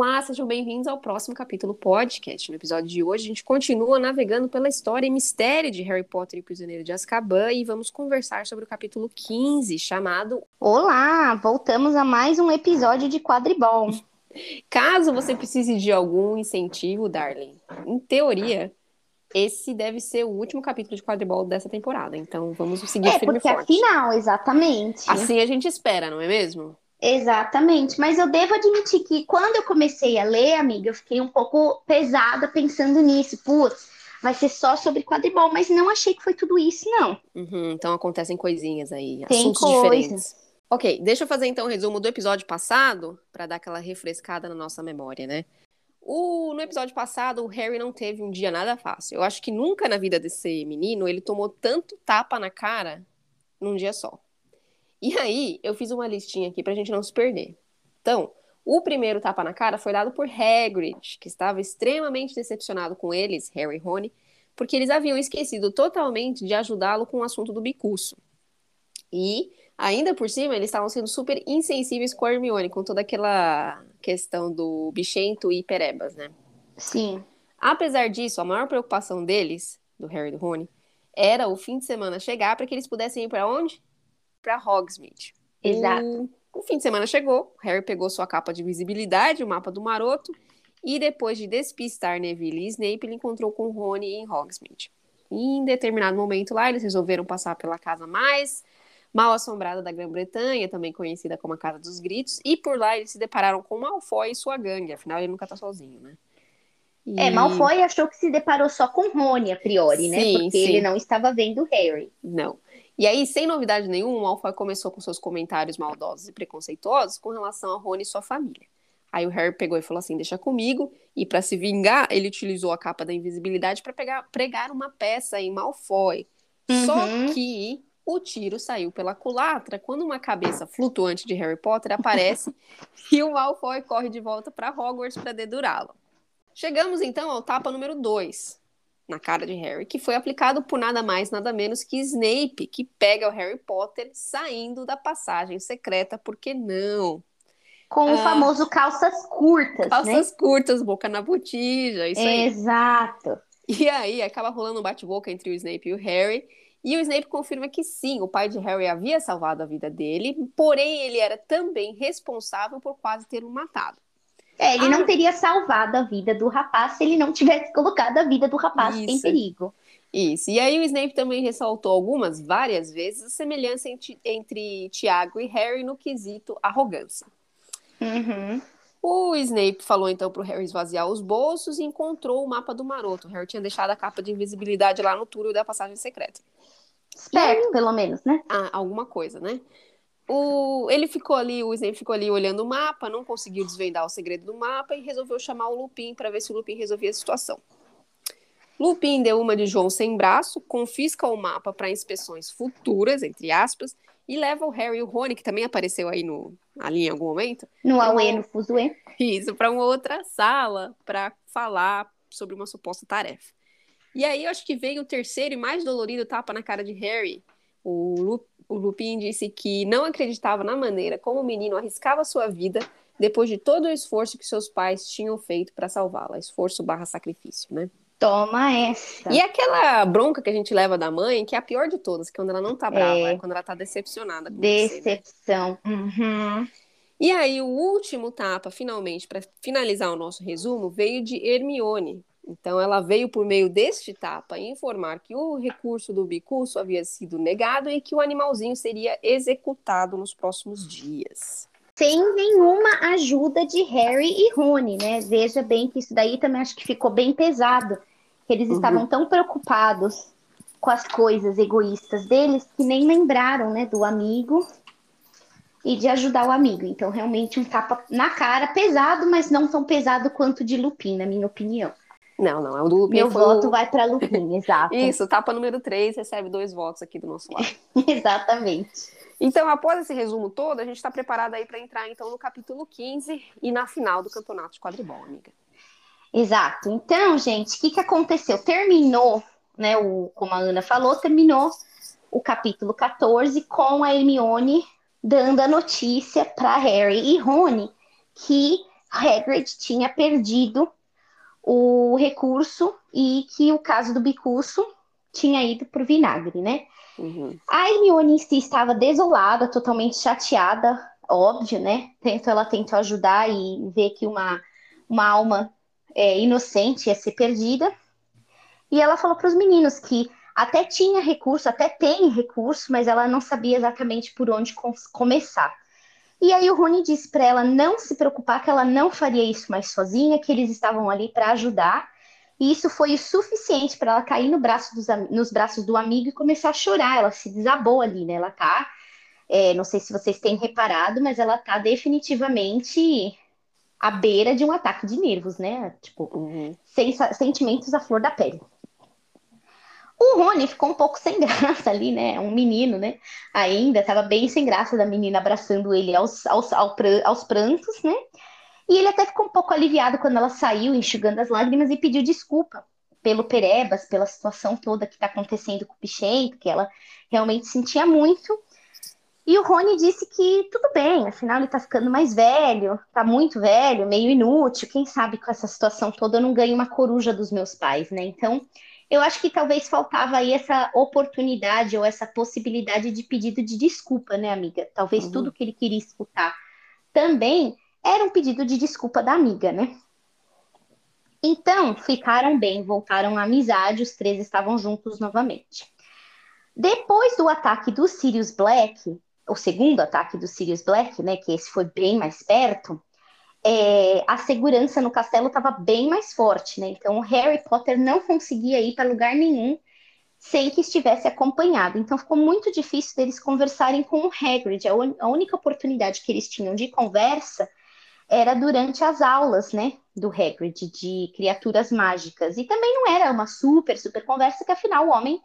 Olá, sejam bem-vindos ao próximo capítulo podcast. No episódio de hoje, a gente continua navegando pela história e mistério de Harry Potter e o Prisioneiro de Azkaban e vamos conversar sobre o capítulo 15, chamado Olá, voltamos a mais um episódio de Quadribol. Caso você precise de algum incentivo, Darling, em teoria, esse deve ser o último capítulo de quadribol dessa temporada. Então vamos seguir É, firme porque forte. afinal, exatamente. Assim a gente espera, não é mesmo? Exatamente, mas eu devo admitir que quando eu comecei a ler, amiga, eu fiquei um pouco pesada pensando nisso. Putz, vai ser só sobre quadribol, mas não achei que foi tudo isso, não. Uhum, então acontecem coisinhas aí, Tem assuntos coisas. diferentes. Ok, deixa eu fazer então um resumo do episódio passado para dar aquela refrescada na nossa memória, né? O, no episódio passado, o Harry não teve um dia nada fácil. Eu acho que nunca na vida desse menino ele tomou tanto tapa na cara num dia só. E aí, eu fiz uma listinha aqui pra gente não se perder. Então, o primeiro tapa na cara foi dado por Hagrid, que estava extremamente decepcionado com eles, Harry e Rony, porque eles haviam esquecido totalmente de ajudá-lo com o assunto do bicuço. E, ainda por cima, eles estavam sendo super insensíveis com a Hermione, com toda aquela questão do bichento e perebas, né? Sim. Apesar disso, a maior preocupação deles, do Harry e do Rony, era o fim de semana chegar para que eles pudessem ir para onde? Para Hogsmeade. Exato. O, o fim de semana chegou, Harry pegou sua capa de visibilidade, o mapa do maroto, e depois de despistar Neville e Snape, ele encontrou com Rony em Hogsmeade. E em determinado momento lá, eles resolveram passar pela casa mais mal assombrada da Grã-Bretanha, também conhecida como a Casa dos Gritos, e por lá eles se depararam com Malfoy e sua gangue, afinal ele nunca tá sozinho, né? E- É, Malfoy achou que se deparou só com Rony a priori, né? Sim, Porque sim. ele não estava vendo Harry. Não. E aí, sem novidade nenhuma, o Malfoy começou com seus comentários maldosos e preconceituosos com relação a Rony e sua família. Aí o Harry pegou e falou assim: deixa comigo. E para se vingar, ele utilizou a capa da invisibilidade para pregar uma peça em Malfoy. Só Uhum. que o tiro saiu pela culatra quando uma cabeça flutuante de Harry Potter aparece e o Malfoy corre de volta para Hogwarts para dedurá-lo. Chegamos então ao tapa número 2 na cara de Harry, que foi aplicado por nada mais, nada menos que Snape, que pega o Harry Potter saindo da passagem secreta, por que não? Com o Ah. famoso calças curtas, né? Calças curtas, boca na botija, isso aí. Exato. E aí acaba rolando um bate-boca entre o Snape e o Harry. E o Snape confirma que sim, o pai de Harry havia salvado a vida dele, porém ele era também responsável por quase ter o matado. É, ele Ah. não teria salvado a vida do rapaz se ele não tivesse colocado a vida do rapaz em Isso. perigo. Isso. E aí o Snape também ressaltou algumas, várias vezes, a semelhança entre, entre Tiago e Harry no quesito arrogância. Uhum. O Snape falou então pro Harry esvaziar os bolsos e encontrou o mapa do maroto. O Harry tinha deixado a capa de invisibilidade lá no túnel da passagem secreta. Esperto, pelo menos, né? Ah, alguma coisa, né? O... Ele ficou ali, o Snape ficou ali olhando o mapa, não conseguiu desvendar o segredo do mapa e resolveu chamar o Lupin para ver se o Lupin resolvia a situação. Lupin deu uma de João sem braço, confisca o mapa para inspeções futuras, entre aspas, e leva o Harry e o Rony, que também apareceu aí no, ali em algum momento, No Aue, no Fuzue. isso, para uma outra sala para falar sobre uma suposta tarefa. E aí eu acho que veio o terceiro e mais dolorido tapa na cara de Harry. O, Lu, o Lupin disse que não acreditava na maneira como o menino arriscava sua vida depois de todo o esforço que seus pais tinham feito para salvá-la. Esforço barra sacrifício, né? Toma essa. E aquela bronca que a gente leva da mãe, que é a pior de todas, que quando ela não tá brava, É. é quando ela tá decepcionada com você, né? Decepção. Uhum. E aí, o último tapa, finalmente, para finalizar o nosso resumo, veio de Hermione. Então, ela veio por meio deste tapa informar que o recurso do bicurso havia sido negado e que o animalzinho seria executado nos próximos dias. Sem nenhuma ajuda de Harry e Rony, né? Veja bem que isso daí também acho que ficou bem pesado. Eles Uhum. estavam tão preocupados com as coisas egoístas deles que nem lembraram, né, do amigo e de ajudar o amigo. Então, realmente, um tapa na cara, pesado, mas não tão pesado quanto de Lupin, na minha opinião. Não, não, é o do Lupin Meu voto vai para Lupin, exato. Isso, tapa número 3 recebe dois votos aqui do nosso lado. Exatamente. Então, após esse resumo todo, a gente está preparada aí para entrar, então, no capítulo 15 e na final do campeonato de quadribol, amiga. Exato. Então, gente, o que, que aconteceu? Terminou, né? O, como a Ana falou, terminou o capítulo 14 com a Hermione dando a notícia para Harry e Rony que Hagrid tinha perdido o recurso e que o caso do Bicuço tinha ido pro vinagre, né? Uhum. A Hermione em si estava desolada, totalmente chateada, óbvio, né? Então ela tentou ajudar e ver que uma, uma alma é, inocente ia ser perdida. E ela falou para os meninos que até tinha recurso, até tem recurso, mas ela não sabia exatamente por onde começar. E aí o Rony disse para ela não se preocupar, que ela não faria isso mais sozinha, que eles estavam ali para ajudar. E isso foi o suficiente para ela cair no braço dos, nos braços do amigo e começar a chorar. Ela se desabou ali, né? Ela tá, é, não sei se vocês têm reparado, mas ela tá definitivamente à beira de um ataque de nervos, né? Tipo, uhum. sentimentos à flor da pele. O Rony ficou um pouco sem graça ali, né? Um menino, né? Ainda estava bem sem graça da menina abraçando ele aos, aos, aos prantos, né? E ele até ficou um pouco aliviado quando ela saiu, enxugando as lágrimas, e pediu desculpa pelo Perebas, pela situação toda que está acontecendo com o Pichento, que ela realmente sentia muito. E o Rony disse que tudo bem, afinal ele está ficando mais velho, está muito velho, meio inútil. Quem sabe com essa situação toda eu não ganho uma coruja dos meus pais, né? Então eu acho que talvez faltava aí essa oportunidade ou essa possibilidade de pedido de desculpa, né, amiga? Talvez uhum. tudo que ele queria escutar também era um pedido de desculpa da amiga, né? Então, ficaram bem, voltaram à amizade, os três estavam juntos novamente. Depois do ataque do Sirius Black, o segundo ataque do Sirius Black, né, que esse foi bem mais perto, é, a segurança no castelo estava bem mais forte, né? Então o Harry Potter não conseguia ir para lugar nenhum sem que estivesse acompanhado. Então ficou muito difícil deles conversarem com o Hagrid. A, un... a única oportunidade que eles tinham de conversa era durante as aulas, né, do Hagrid de criaturas mágicas. E também não era uma super super conversa, que afinal o homem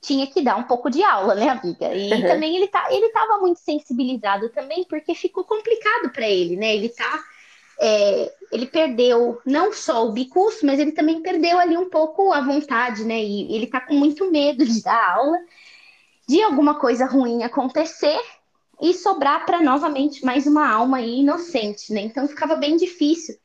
tinha que dar um pouco de aula, né, amiga? E uhum. também ele tá, ele estava muito sensibilizado também porque ficou complicado para ele, né? Ele tá é, ele perdeu não só o bicurso, mas ele também perdeu ali um pouco a vontade, né? E ele tá com muito medo de dar aula, de alguma coisa ruim acontecer e sobrar para novamente mais uma alma inocente, né? Então ficava bem difícil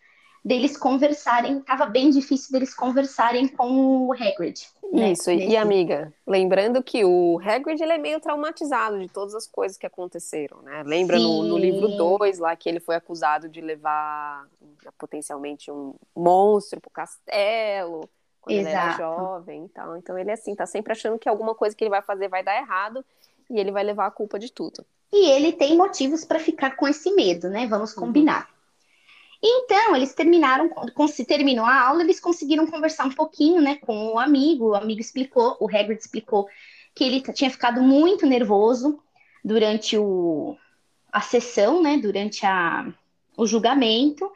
deles conversarem, estava bem difícil deles conversarem com o Hagrid. Né? Isso, Nesse... e amiga, lembrando que o Hagrid ele é meio traumatizado de todas as coisas que aconteceram, né? Lembra no, no, livro 2 lá que ele foi acusado de levar potencialmente um monstro pro castelo quando Exato. ele era jovem e tal. Então ele assim, tá sempre achando que alguma coisa que ele vai fazer vai dar errado e ele vai levar a culpa de tudo. E ele tem motivos para ficar com esse medo, né? Vamos uhum. combinar. Uhum. Então, eles terminaram, se terminou a aula, eles conseguiram conversar um pouquinho, né, com o amigo. O amigo explicou, o Hagrid explicou que ele tinha ficado muito nervoso durante o, a sessão, né, durante a, o julgamento,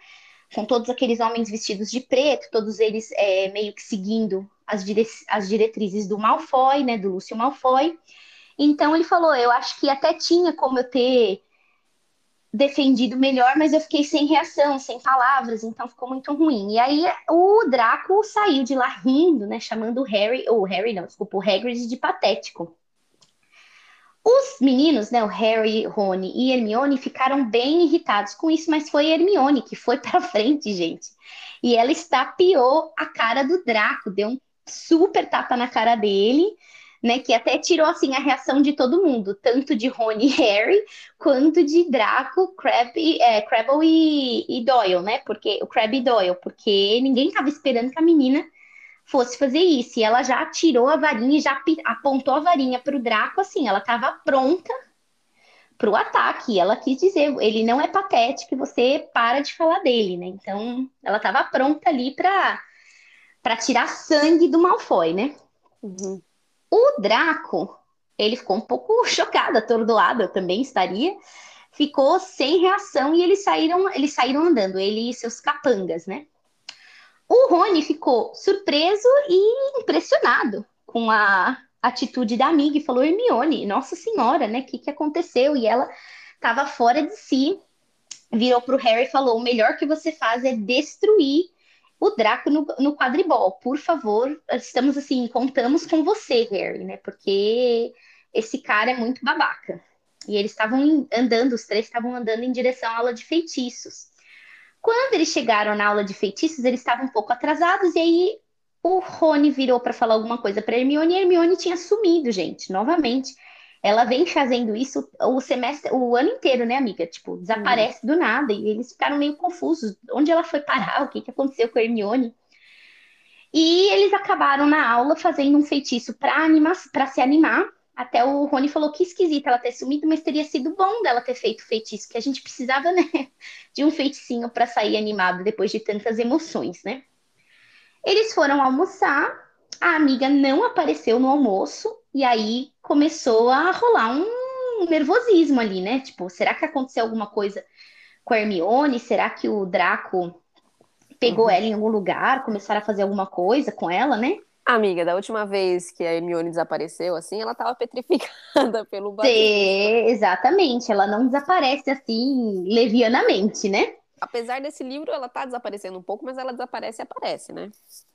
com todos aqueles homens vestidos de preto, todos eles é, meio que seguindo as, dire as diretrizes do Malfoy, né, do Lúcio Malfoy. Então ele falou, eu acho que até tinha como eu ter defendido melhor, mas eu fiquei sem reação, sem palavras, então ficou muito ruim. E aí o Draco saiu de lá rindo, né, chamando o Harry, ou Harry não, desculpa, o Hagrid de patético. Os meninos, né, o Harry, Rony e Hermione ficaram bem irritados com isso, mas foi Hermione que foi para frente, gente. E ela estapeou a cara do Draco, deu um super tapa na cara dele né? Que até tirou assim a reação de todo mundo, tanto de Rony e Harry, quanto de Draco, Crab, é, Crabble e, e, Doyle, né? Porque o Crab e Doyle, porque ninguém estava esperando que a menina fosse fazer isso. E ela já tirou a varinha e já apontou a varinha para o Draco, assim, ela estava pronta para o ataque. Ela quis dizer, ele não é patético, você para de falar dele, né? Então, ela estava pronta ali para para tirar sangue do Malfoy, né? Uhum. O Draco, ele ficou um pouco chocado, atordoado, eu também estaria. Ficou sem reação e eles saíram, eles saíram andando, ele e seus capangas, né? O Rony ficou surpreso e impressionado com a atitude da amiga e falou: Hermione, nossa senhora, né? O que, que aconteceu? E ela estava fora de si, virou para o Harry e falou: o melhor que você faz é destruir o Draco no, no quadribol. Por favor, estamos assim, contamos com você, Harry, né? Porque esse cara é muito babaca. E eles estavam andando, os três estavam andando em direção à aula de feitiços. Quando eles chegaram na aula de feitiços, eles estavam um pouco atrasados, e aí o Rony virou para falar alguma coisa para Hermione, e Hermione tinha sumido, gente, novamente. Ela vem fazendo isso o semestre, o ano inteiro, né, amiga? Tipo, desaparece uhum. do nada, e eles ficaram meio confusos. Onde ela foi parar? O que, que aconteceu com a Hermione? E eles acabaram na aula fazendo um feitiço para se animar. Até o Rony falou que esquisito ela ter sumido, mas teria sido bom dela ter feito feitiço, que a gente precisava, né, de um feiticinho para sair animado depois de tantas emoções, né? Eles foram almoçar, a amiga não apareceu no almoço, e aí começou a rolar um nervosismo ali, né? Tipo, será que aconteceu alguma coisa com a Hermione? Será que o Draco pegou uhum. ela em algum lugar, começaram a fazer alguma coisa com ela, né? Amiga, da última vez que a Hermione desapareceu, assim, ela tava petrificada pelo barulho. Exatamente, ela não desaparece assim, levianamente, né? Apesar desse livro, ela tá desaparecendo um pouco, mas ela desaparece e aparece, né?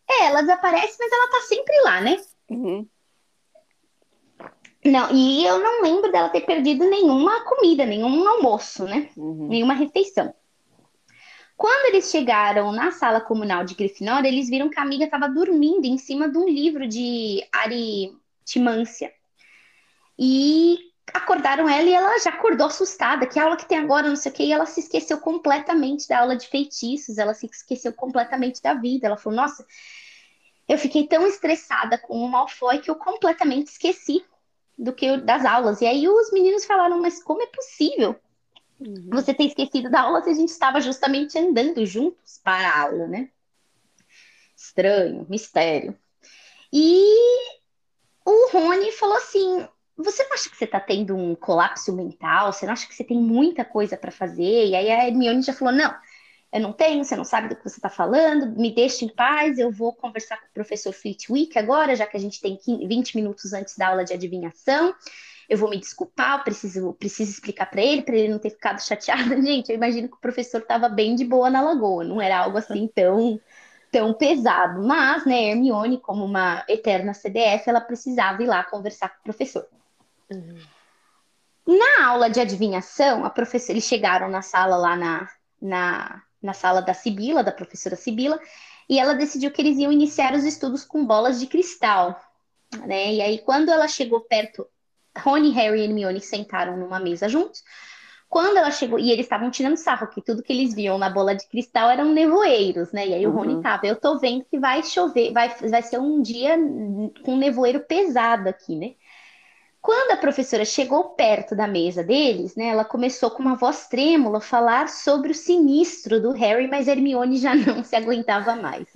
É, ela desaparece, mas ela tá sempre lá, né? Uhum. Não, e eu não lembro dela ter perdido nenhuma comida, nenhum almoço, né? Uhum. Nenhuma refeição. Quando eles chegaram na sala comunal de Grifinória, eles viram que a amiga estava dormindo em cima de um livro de aritmância. E acordaram ela e ela já acordou assustada. Que aula que tem agora, não sei o quê. E ela se esqueceu completamente da aula de feitiços. Ela se esqueceu completamente da vida. Ela falou: Nossa, eu fiquei tão estressada com o Malfoy que eu completamente esqueci do que das aulas. E aí os meninos falaram: Mas como é possível? Uhum. Você ter esquecido da aula se a gente estava justamente andando juntos para a aula, né? Estranho, mistério. E o Rony falou assim: você não acha que você está tendo um colapso mental? Você não acha que você tem muita coisa para fazer? E aí a Hermione já falou: não, eu não tenho, você não sabe do que você está falando, me deixe em paz, eu vou conversar com o professor Flitwick agora, já que a gente tem 20 minutos antes da aula de adivinhação eu vou me desculpar, eu preciso, preciso explicar para ele, para ele não ter ficado chateado. Gente, eu imagino que o professor estava bem de boa na lagoa, não era algo assim tão tão pesado. Mas, né, Hermione, como uma eterna CDF, ela precisava ir lá conversar com o professor. Uhum. Na aula de adivinhação, a professora, eles chegaram na sala lá na, na, na sala da Sibila, da professora Sibila, e ela decidiu que eles iam iniciar os estudos com bolas de cristal. Né? E aí, quando ela chegou perto Rony, Harry e Hermione sentaram numa mesa juntos. Quando ela chegou, e eles estavam tirando sarro, que tudo que eles viam na bola de cristal eram nevoeiros, né? E aí uhum. o Rony uhum. tava, eu tô vendo que vai chover, vai, vai ser um dia com nevoeiro pesado aqui, né? Quando a professora chegou perto da mesa deles, né, ela começou com uma voz trêmula a falar sobre o sinistro do Harry, mas Hermione já não se aguentava mais.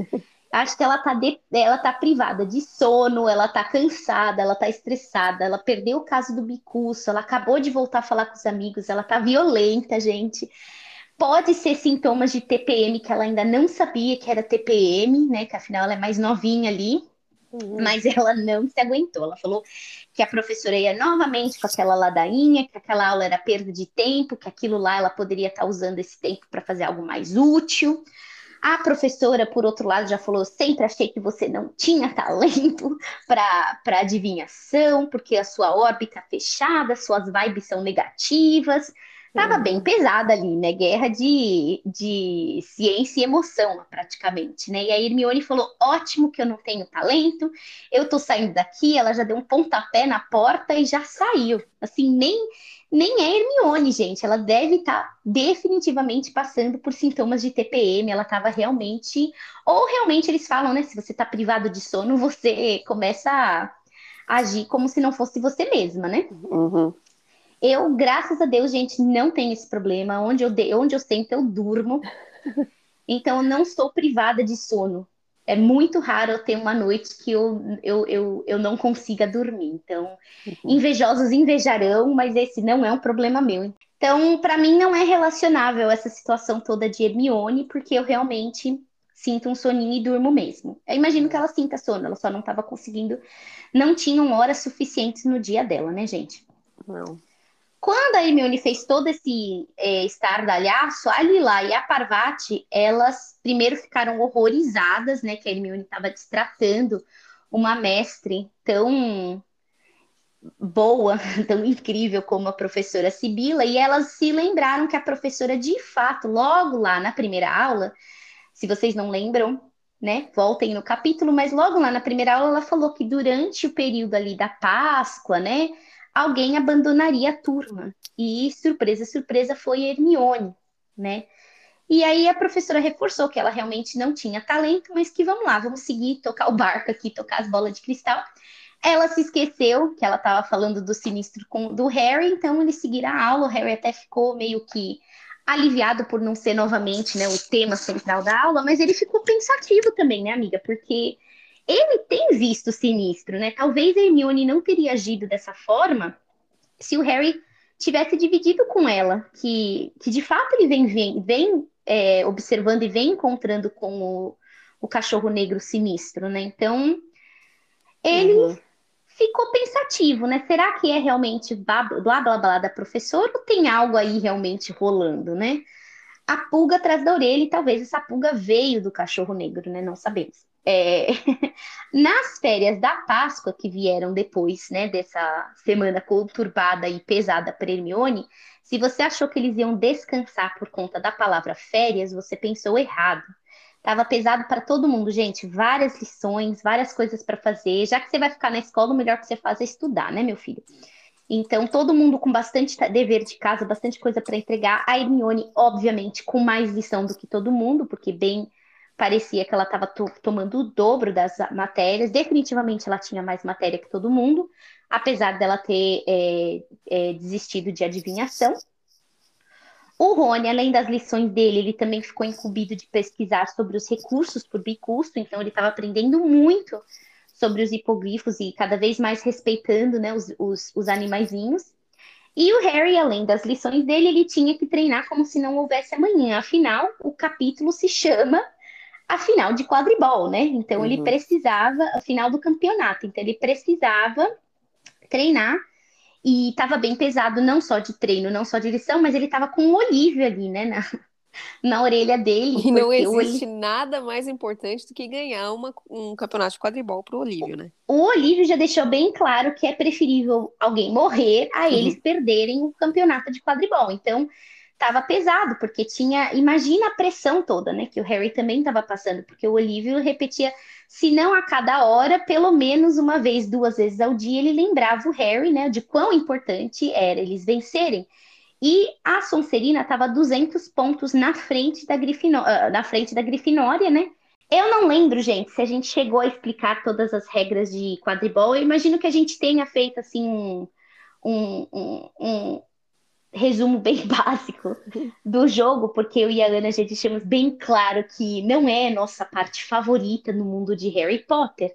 Acho que ela tá, de, ela tá privada de sono, ela tá cansada, ela tá estressada, ela perdeu o caso do bicurso, ela acabou de voltar a falar com os amigos, ela tá violenta, gente. Pode ser sintomas de TPM que ela ainda não sabia que era TPM, né? Que afinal ela é mais novinha ali, uhum. mas ela não se aguentou. Ela falou que a professora ia novamente com aquela ladainha, que aquela aula era perda de tempo, que aquilo lá ela poderia estar usando esse tempo para fazer algo mais útil. A professora, por outro lado, já falou: sempre achei que você não tinha talento para adivinhação, porque a sua órbita fechada, suas vibes são negativas. Tava bem pesada ali, né? Guerra de, de ciência e emoção, praticamente, né? E a Hermione falou: ótimo que eu não tenho talento, eu tô saindo daqui. Ela já deu um pontapé na porta e já saiu. Assim, nem nem é Hermione, gente. Ela deve estar tá definitivamente passando por sintomas de TPM. Ela estava realmente. Ou realmente eles falam, né? Se você está privado de sono, você começa a agir como se não fosse você mesma, né? Uhum. Eu, graças a Deus, gente, não tenho esse problema. Onde eu, de... Onde eu sento, eu durmo. Então, eu não sou privada de sono é muito raro eu ter uma noite que eu, eu, eu, eu não consiga dormir. Então, uhum. invejosos invejarão, mas esse não é um problema meu. Então, para mim, não é relacionável essa situação toda de Hermione, porque eu realmente sinto um soninho e durmo mesmo. Eu imagino que ela sinta sono, ela só não estava conseguindo, não tinham horas suficientes no dia dela, né, gente? Não. Quando a Hermione fez todo esse é, estardalhaço, a Lila e a Parvati, elas primeiro ficaram horrorizadas, né, que a Hermione estava destratando uma mestre tão boa, tão incrível como a professora Sibila, e elas se lembraram que a professora, de fato, logo lá na primeira aula, se vocês não lembram, né, voltem no capítulo, mas logo lá na primeira aula ela falou que durante o período ali da Páscoa, né, alguém abandonaria a turma. E surpresa, surpresa, foi Hermione, né? E aí a professora reforçou que ela realmente não tinha talento, mas que vamos lá, vamos seguir, tocar o barco aqui, tocar as bolas de cristal. Ela se esqueceu que ela estava falando do sinistro com do Harry, então eles seguiram a aula. O Harry até ficou meio que aliviado por não ser novamente né, o tema central da aula, mas ele ficou pensativo também, né, amiga? Porque ele tem visto o sinistro, né? Talvez a Hermione não teria agido dessa forma se o Harry tivesse dividido com ela, que, que de fato ele vem, vem, vem é, observando e vem encontrando com o, o cachorro negro sinistro, né? Então, ele uhum. ficou pensativo, né? Será que é realmente blá blá blá, blá da professora ou tem algo aí realmente rolando, né? A pulga atrás da orelha, e talvez essa pulga veio do cachorro negro, né? Não sabemos. É... Nas férias da Páscoa que vieram depois, né, dessa semana conturbada e pesada para Hermione, se você achou que eles iam descansar por conta da palavra férias, você pensou errado. Tava pesado para todo mundo, gente. Várias lições, várias coisas para fazer. Já que você vai ficar na escola, o melhor que você faz é estudar, né, meu filho? Então, todo mundo com bastante dever de casa, bastante coisa para entregar. A Hermione, obviamente, com mais lição do que todo mundo, porque bem parecia que ela estava to tomando o dobro das matérias. Definitivamente ela tinha mais matéria que todo mundo, apesar dela ter é, é, desistido de adivinhação. O Rony, além das lições dele, ele também ficou incumbido de pesquisar sobre os recursos por bicusto, então ele estava aprendendo muito sobre os hipogrifos e cada vez mais respeitando né, os, os, os animaizinhos. E o Harry, além das lições dele, ele tinha que treinar como se não houvesse amanhã. Afinal, o capítulo se chama a final de quadribol, né? Então uhum. ele precisava, a final do campeonato, então ele precisava treinar e estava bem pesado, não só de treino, não só de lição, mas ele estava com o Olívio ali, né, na, na orelha dele. E não existe nada mais importante do que ganhar uma, um campeonato de quadribol para o Olívio, né? O Olívio já deixou bem claro que é preferível alguém morrer a eles uhum. perderem o campeonato de quadribol. Então, estava pesado, porque tinha. Imagina a pressão toda, né? Que o Harry também estava passando, porque o Olívio repetia, se não a cada hora, pelo menos uma vez, duas vezes ao dia, ele lembrava o Harry, né? De quão importante era eles vencerem. E a Sonserina estava 200 pontos na frente da, Grifinó ah, na frente da Grifinória, né? Eu não lembro, gente, se a gente chegou a explicar todas as regras de quadribol. Eu imagino que a gente tenha feito, assim, um, um, um, resumo bem básico do jogo, porque eu e a Ana já deixamos bem claro que não é nossa parte favorita no mundo de Harry Potter,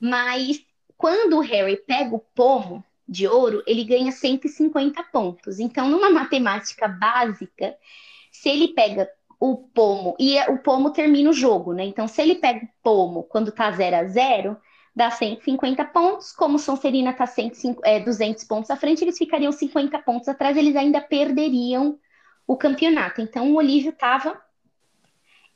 mas quando o Harry pega o pomo de ouro, ele ganha 150 pontos. Então, numa matemática básica, se ele pega o pomo, e o pomo termina o jogo, né? Então, se ele pega o pomo quando tá 0 a 0, dá 150 pontos. Como Sonserina está é, 200 pontos à frente, eles ficariam 50 pontos atrás, eles ainda perderiam o campeonato. Então o Olívio estava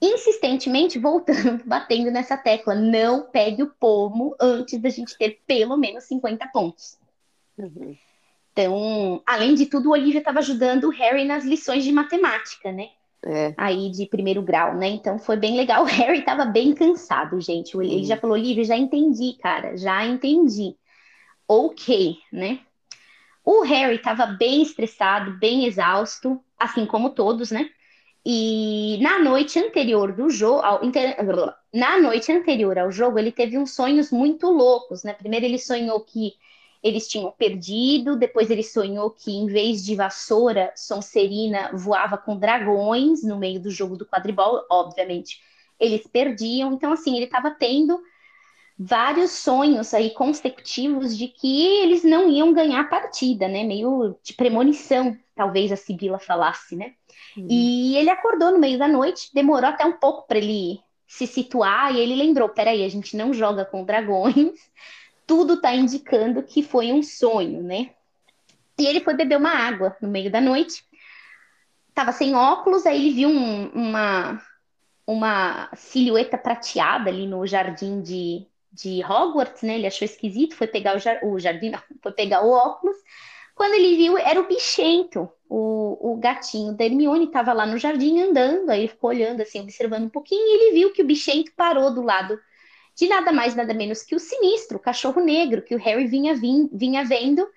insistentemente voltando, batendo nessa tecla. Não pegue o pomo antes da gente ter pelo menos 50 pontos. Uhum. Então, além de tudo, o Olivia estava ajudando o Harry nas lições de matemática, né? É. aí de primeiro grau, né? Então foi bem legal. O Harry tava bem cansado, gente. Ele já falou, Lívia, já entendi, cara, já entendi. Ok, né? O Harry tava bem estressado, bem exausto, assim como todos, né? E na noite anterior do jogo, na noite anterior ao jogo, ele teve uns sonhos muito loucos, né? Primeiro ele sonhou que eles tinham perdido, depois ele sonhou que em vez de vassoura, Sonserina voava com dragões no meio do jogo do quadribol, obviamente eles perdiam, então assim, ele estava tendo vários sonhos aí consecutivos de que eles não iam ganhar a partida, né, meio de premonição, talvez a Sibila falasse, né, uhum. e ele acordou no meio da noite, demorou até um pouco para ele se situar, e ele lembrou, peraí, a gente não joga com dragões, tudo está indicando que foi um sonho, né? E ele foi beber uma água no meio da noite. Tava sem óculos, aí ele viu um, uma, uma silhueta prateada ali no jardim de, de Hogwarts, né? Ele achou esquisito, foi pegar o, jar, o jardim, não, foi pegar o óculos. Quando ele viu, era o bichento, o, o gatinho da Hermione estava lá no jardim andando, aí ele ficou olhando assim, observando um pouquinho, e ele viu que o bichento parou do lado de nada mais, nada menos que o sinistro, o cachorro negro, que o Harry vinha, vim, vinha vendo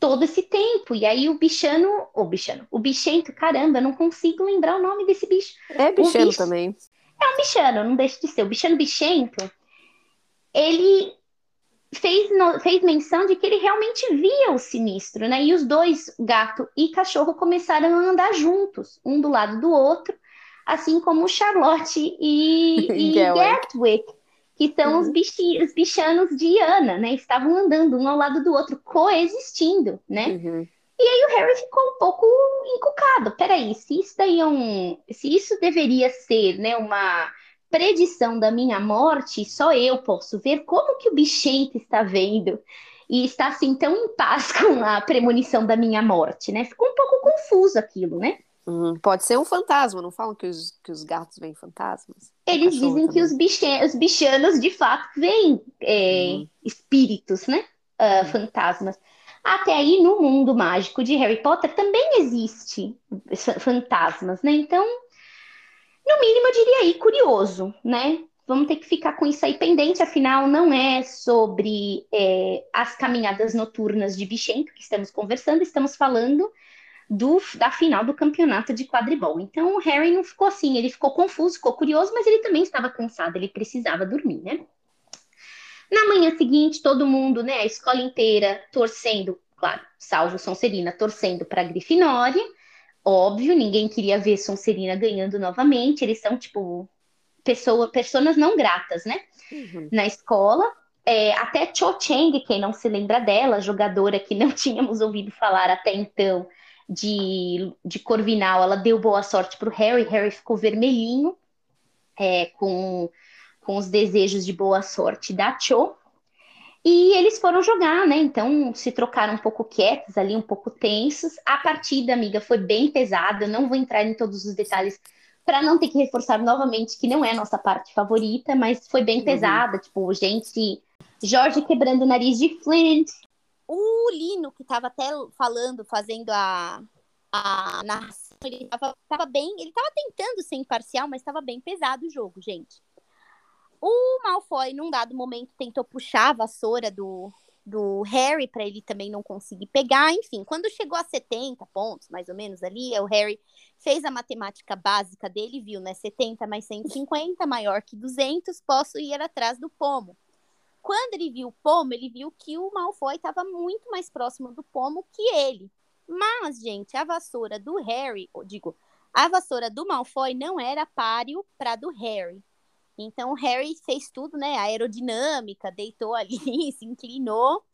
todo esse tempo. E aí o bichano, o bichano, o bichento, caramba, não consigo lembrar o nome desse bicho. É bichano bicho, também. É um bichano, não deixa de ser. O bichano bichento, ele fez, no, fez menção de que ele realmente via o sinistro, né? E os dois, gato e cachorro, começaram a andar juntos, um do lado do outro, assim como Charlotte e, e Gatwick, que são uhum. os, bichi, os bichanos de Ana, né? Estavam andando um ao lado do outro, coexistindo, né? Uhum. E aí o Harry ficou um pouco encucado. Peraí, se isso daí é um. Se isso deveria ser, né, uma predição da minha morte, só eu posso ver como que o bichento está vendo e está assim tão em paz com a premonição da minha morte, né? Ficou um pouco confuso aquilo, né? Hum, pode ser um fantasma, não falam que os, que os gatos veem fantasmas? Eles dizem também. que os, biche, os bichanos de fato veem é, uhum. espíritos, né? Uh, uhum. Fantasmas. Até aí, no mundo mágico de Harry Potter, também existe fantasmas, né? Então, no mínimo, eu diria aí curioso, né? Vamos ter que ficar com isso aí pendente, afinal, não é sobre é, as caminhadas noturnas de Bichento que estamos conversando, estamos falando do, da final do campeonato de quadribol. Então, o Harry não ficou assim, ele ficou confuso, ficou curioso, mas ele também estava cansado, ele precisava dormir, né? Na manhã seguinte, todo mundo, né, a escola inteira torcendo, claro, salvo Sonserina, torcendo para a Grifinória. Óbvio, ninguém queria ver Sonserina ganhando novamente. Eles são, tipo, pessoa, pessoas não gratas, né? Uhum. Na escola. É, até Cho Chang, quem não se lembra dela, jogadora que não tínhamos ouvido falar até então de, de Corvinal, ela deu boa sorte para o Harry. Harry ficou vermelhinho, é, com, com os desejos de boa sorte da Cho. E eles foram jogar, né? Então se trocaram um pouco quietos ali, um pouco tensos. A partida, amiga, foi bem pesada. Eu não vou entrar em todos os detalhes para não ter que reforçar novamente que não é a nossa parte favorita, mas foi bem uhum. pesada. Tipo, gente, Jorge quebrando o nariz de Flint. O Lino, que estava até falando, fazendo a, a narração, ele estava bem, ele estava tentando ser imparcial, mas estava bem pesado o jogo, gente. O Malfoy, num dado momento, tentou puxar a vassoura do, do Harry para ele também não conseguir pegar. Enfim, quando chegou a 70 pontos, mais ou menos ali, o Harry fez a matemática básica dele, viu, né? 70 mais 150, maior que 200, posso ir atrás do pomo. Quando ele viu o pomo, ele viu que o Malfoy estava muito mais próximo do pomo que ele. Mas, gente, a vassoura do Harry, digo, a vassoura do Malfoy não era páreo para do Harry. Então o Harry fez tudo, né? A aerodinâmica, deitou ali, se inclinou.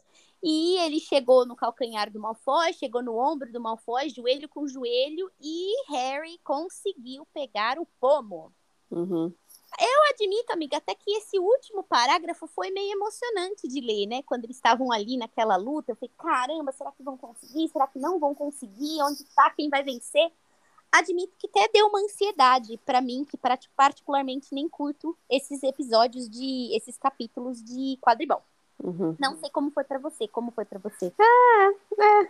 E ele chegou no calcanhar do Malfoy, chegou no ombro do Malfoy, joelho com joelho, e Harry conseguiu pegar o pomo. Uhum. Eu admito, amiga, até que esse último parágrafo foi meio emocionante de ler, né? Quando eles estavam ali naquela luta, eu falei, caramba, será que vão conseguir? Será que não vão conseguir? Onde está? Quem vai vencer? admito que até deu uma ansiedade para mim, que particularmente nem curto esses episódios de esses capítulos de quadribol. Uhum. Não sei como foi para você, como foi para você? Ah, é.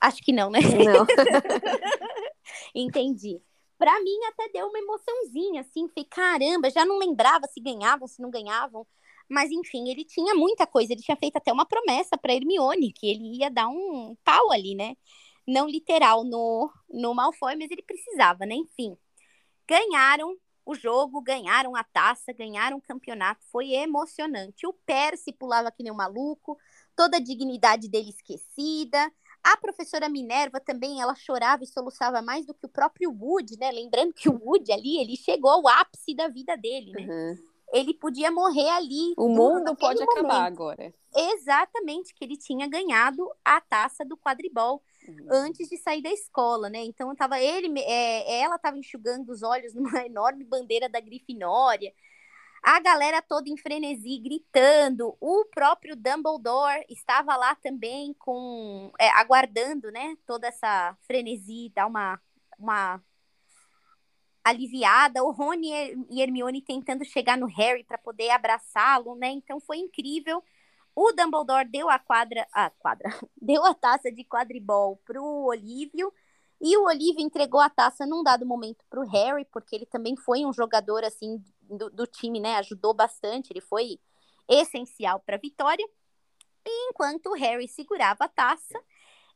Acho que não, né? Não. Entendi. Para mim até deu uma emoçãozinha, assim, falei, caramba, já não lembrava se ganhavam, se não ganhavam. Mas enfim, ele tinha muita coisa, ele tinha feito até uma promessa para Hermione que ele ia dar um pau ali, né? não literal no, no Malfoy, mas ele precisava, né? Enfim, ganharam o jogo, ganharam a taça, ganharam o campeonato, foi emocionante. O Percy pulava que nem um maluco, toda a dignidade dele esquecida. A professora Minerva também, ela chorava e soluçava mais do que o próprio Wood, né? Lembrando que o Wood ali, ele chegou ao ápice da vida dele, né? Uhum. Ele podia morrer ali. O mundo pode momento. acabar agora. Exatamente, que ele tinha ganhado a taça do quadribol uhum. antes de sair da escola, né? Então tava ele, é, ela estava enxugando os olhos numa enorme bandeira da Grifinória. A galera toda em frenesi, gritando. O próprio Dumbledore estava lá também, com é, aguardando, né? Toda essa frenesi, dar uma, uma aliviada, o Rony e Hermione tentando chegar no Harry para poder abraçá-lo, né? Então foi incrível. O Dumbledore deu a quadra, a quadra, deu a taça de quadribol pro Olívio e o Olívio entregou a taça num dado momento pro Harry, porque ele também foi um jogador assim do, do time, né? Ajudou bastante, ele foi essencial para a vitória. E enquanto o Harry segurava a taça,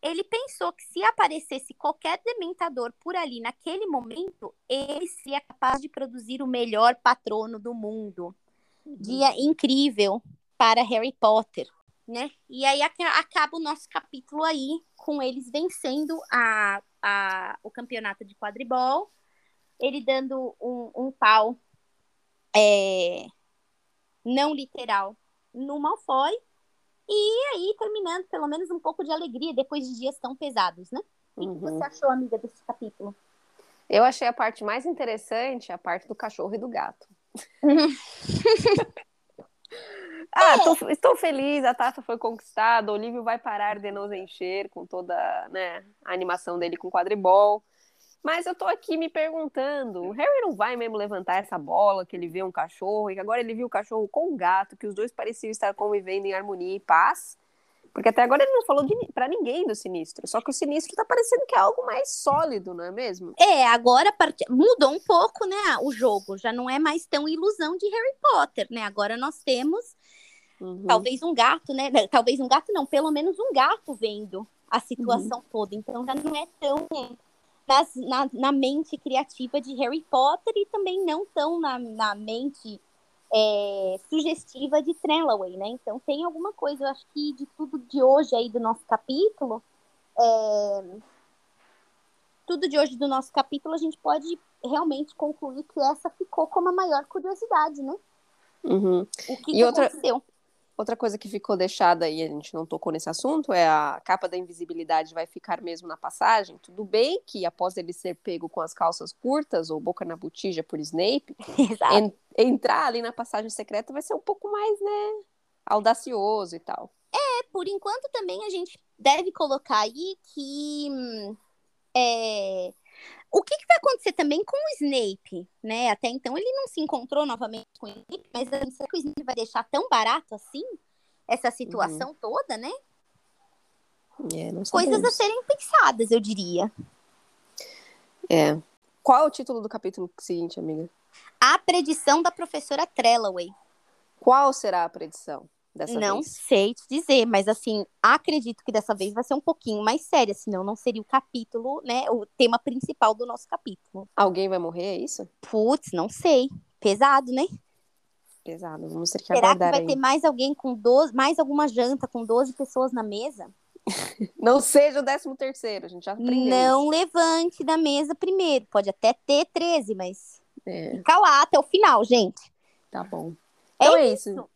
ele pensou que se aparecesse qualquer dementador por ali naquele momento, ele seria capaz de produzir o melhor patrono do mundo. Uhum. Dia incrível para Harry Potter, né? E aí acaba o nosso capítulo aí com eles vencendo a, a, o campeonato de quadribol, ele dando um, um pau é, não literal no Malfoy e aí, terminando, pelo menos um pouco de alegria depois de dias tão pesados, né? O uhum. que você achou, amiga, desse capítulo? Eu achei a parte mais interessante a parte do cachorro e do gato. ah, tô, estou feliz, a taça foi conquistada, o Olívio vai parar de nos encher com toda né, a animação dele com quadribol. Mas eu tô aqui me perguntando, o Harry não vai mesmo levantar essa bola que ele vê um cachorro e que agora ele viu o cachorro com o gato, que os dois pareciam estar convivendo em harmonia e paz? Porque até agora ele não falou para ninguém do sinistro. Só que o sinistro tá parecendo que é algo mais sólido, não é mesmo? É, agora mudou um pouco, né, o jogo. Já não é mais tão ilusão de Harry Potter, né? Agora nós temos uhum. talvez um gato, né? Talvez um gato não, pelo menos um gato vendo a situação uhum. toda. Então já não é tão nas, na, na, mente criativa de Harry Potter e também não tão na, na mente é, sugestiva de Trelawney, né? Então tem alguma coisa, eu acho que de tudo de hoje aí do nosso capítulo, é, tudo de hoje do nosso capítulo, a gente pode realmente concluir que essa ficou como a maior curiosidade, né? Uhum. O que, e que outra... aconteceu? Outra coisa que ficou deixada e a gente não tocou nesse assunto é a capa da invisibilidade vai ficar mesmo na passagem. Tudo bem que após ele ser pego com as calças curtas ou boca na botija por Snape, en entrar ali na passagem secreta vai ser um pouco mais, né, audacioso e tal. É, por enquanto também a gente deve colocar aí que hum, é, o que, que, vai acontecer também com o Snape, né? Até então ele não se encontrou novamente com o Snape, mas será que o Snape vai deixar tão barato assim essa situação uhum. toda, né? É, Coisas a serem pensadas, eu diria. É. Qual é o título do capítulo seguinte, amiga? A predição da professora Trellaway. Qual será a predição? Dessa não vez? sei te dizer, mas assim, acredito que dessa vez vai ser um pouquinho mais séria, senão não seria o capítulo, né, o tema principal do nosso capítulo. Alguém vai morrer, é isso? Putz, não sei. Pesado, né? Pesado, vamos ter que Será aguardar que vai aí. ter mais alguém com 12, mais alguma janta com 12 pessoas na mesa? não seja o décimo terceiro, a gente já aprendeu Não levante da mesa primeiro, pode até ter 13, mas é. fica lá até o final, gente. Tá bom. É Então é, isso. isso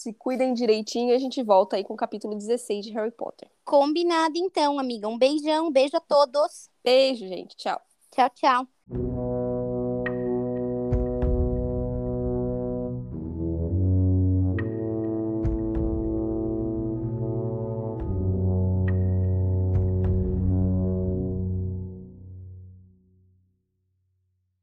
se cuidem direitinho e a gente volta aí com o capítulo 16 de Harry Potter. Combinado então, amiga. Um beijão, um beijo a todos. Beijo, gente. Tchau. Tchau, tchau.